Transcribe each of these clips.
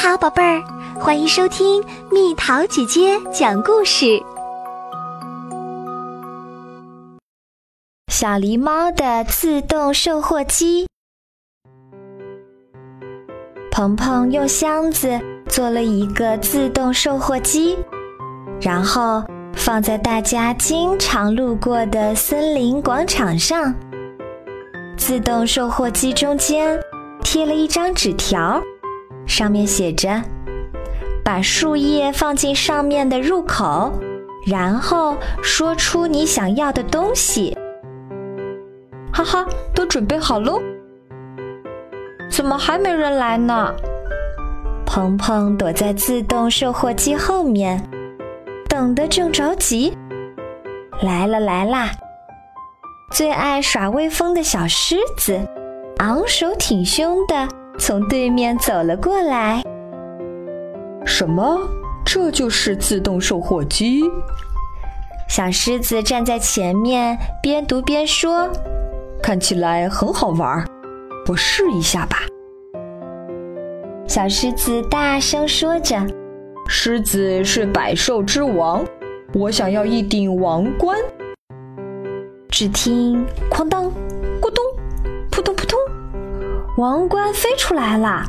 好，宝贝儿，欢迎收听蜜桃姐姐讲故事。小狸猫的自动售货机。鹏鹏用箱子做了一个自动售货机，然后放在大家经常路过的森林广场上。自动售货机中间贴了一张纸条。上面写着：“把树叶放进上面的入口，然后说出你想要的东西。”哈哈，都准备好喽？怎么还没人来呢？鹏鹏躲在自动售货机后面，等得正着急。来了来啦！最爱耍威风的小狮子，昂首挺胸的。从对面走了过来。什么？这就是自动售货机？小狮子站在前面，边读边说：“看起来很好玩，我试一下吧。”小狮子大声说着：“狮子是百兽之王，我想要一顶王冠。”只听“哐当”。王冠飞出来了！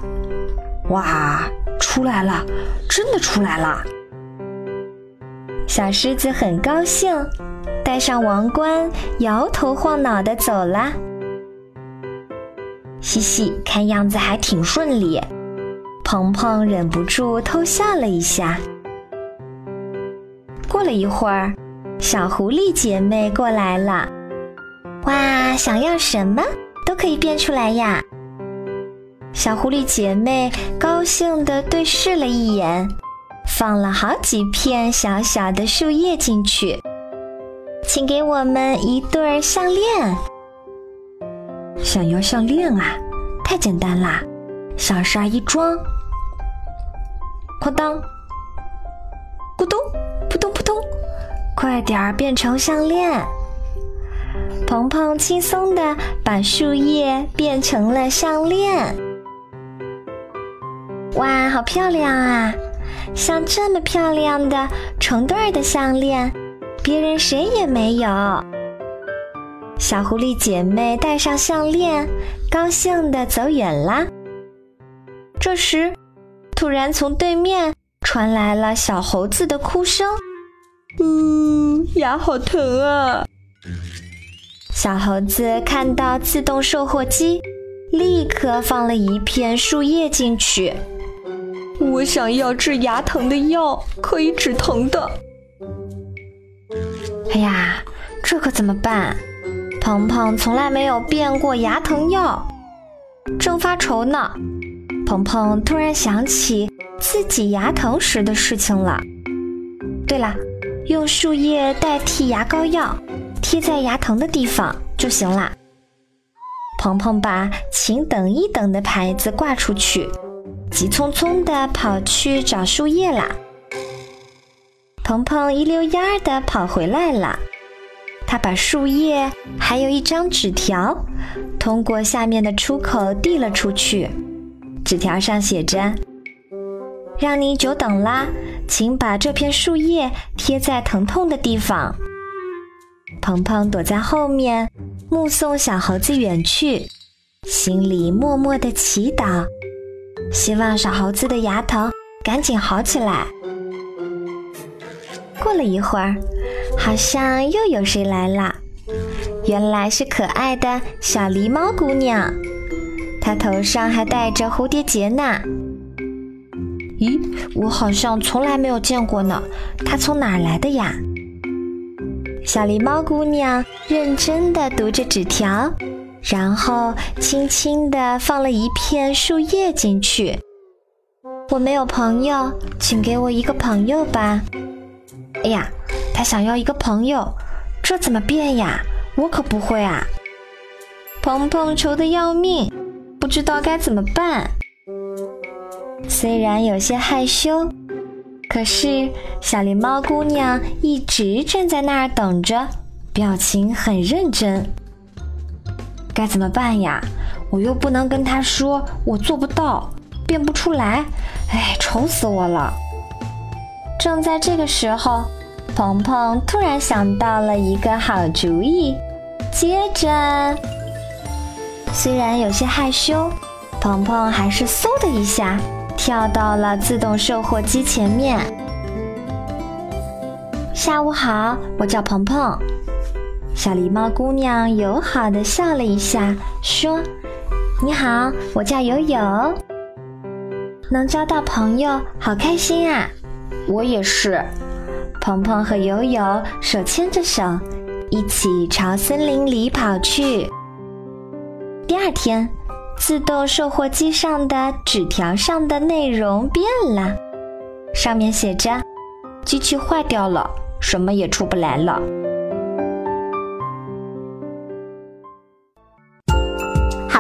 哇，出来了，真的出来了！小狮子很高兴，戴上王冠，摇头晃脑的走了。嘻嘻，看样子还挺顺利。鹏鹏忍不住偷笑了一下。过了一会儿，小狐狸姐妹过来了。哇，想要什么都可以变出来呀！小狐狸姐妹高兴地对视了一眼，放了好几片小小的树叶进去。请给我们一对项链。想要项链啊？太简单啦！小沙一装，哐当，咕咚，扑通扑通，快点儿变成项链！鹏鹏轻松地把树叶变成了项链。哇，好漂亮啊！像这么漂亮的成对的项链，别人谁也没有。小狐狸姐妹戴上项链，高兴地走远啦。这时，突然从对面传来了小猴子的哭声：“呜，牙好疼啊！”小猴子看到自动售货机，立刻放了一片树叶进去。我想要治牙疼的药，可以止疼的。哎呀，这可怎么办？鹏鹏从来没有变过牙疼药，正发愁呢。鹏鹏突然想起自己牙疼时的事情了。对了，用树叶代替牙膏药，贴在牙疼的地方就行了。鹏鹏把“请等一等”的牌子挂出去。急匆匆地跑去找树叶啦。鹏鹏一溜烟儿地跑回来了，他把树叶还有一张纸条，通过下面的出口递了出去。纸条上写着：“让你久等啦，请把这片树叶贴在疼痛的地方。”鹏鹏躲在后面，目送小猴子远去，心里默默地祈祷。希望小猴子的牙疼赶紧好起来。过了一会儿，好像又有谁来了，原来是可爱的小狸猫姑娘，她头上还戴着蝴蝶结呢。咦，我好像从来没有见过呢，她从哪儿来的呀？小狸猫姑娘认真地读着纸条。然后轻轻地放了一片树叶进去。我没有朋友，请给我一个朋友吧。哎呀，他想要一个朋友，这怎么变呀？我可不会啊！鹏鹏愁得要命，不知道该怎么办。虽然有些害羞，可是小狸猫姑娘一直站在那儿等着，表情很认真。该怎么办呀？我又不能跟他说我做不到，变不出来，哎，愁死我了。正在这个时候，鹏鹏突然想到了一个好主意。接着，虽然有些害羞，鹏鹏还是嗖的一下跳到了自动售货机前面。下午好，我叫鹏鹏。小狸猫姑娘友好的笑了一下，说：“你好，我叫友友。能交到朋友，好开心啊！我也是。”鹏鹏和友友手牵着手，一起朝森林里跑去。第二天，自动售货机上的纸条上的内容变了，上面写着：“机器坏掉了，什么也出不来了。”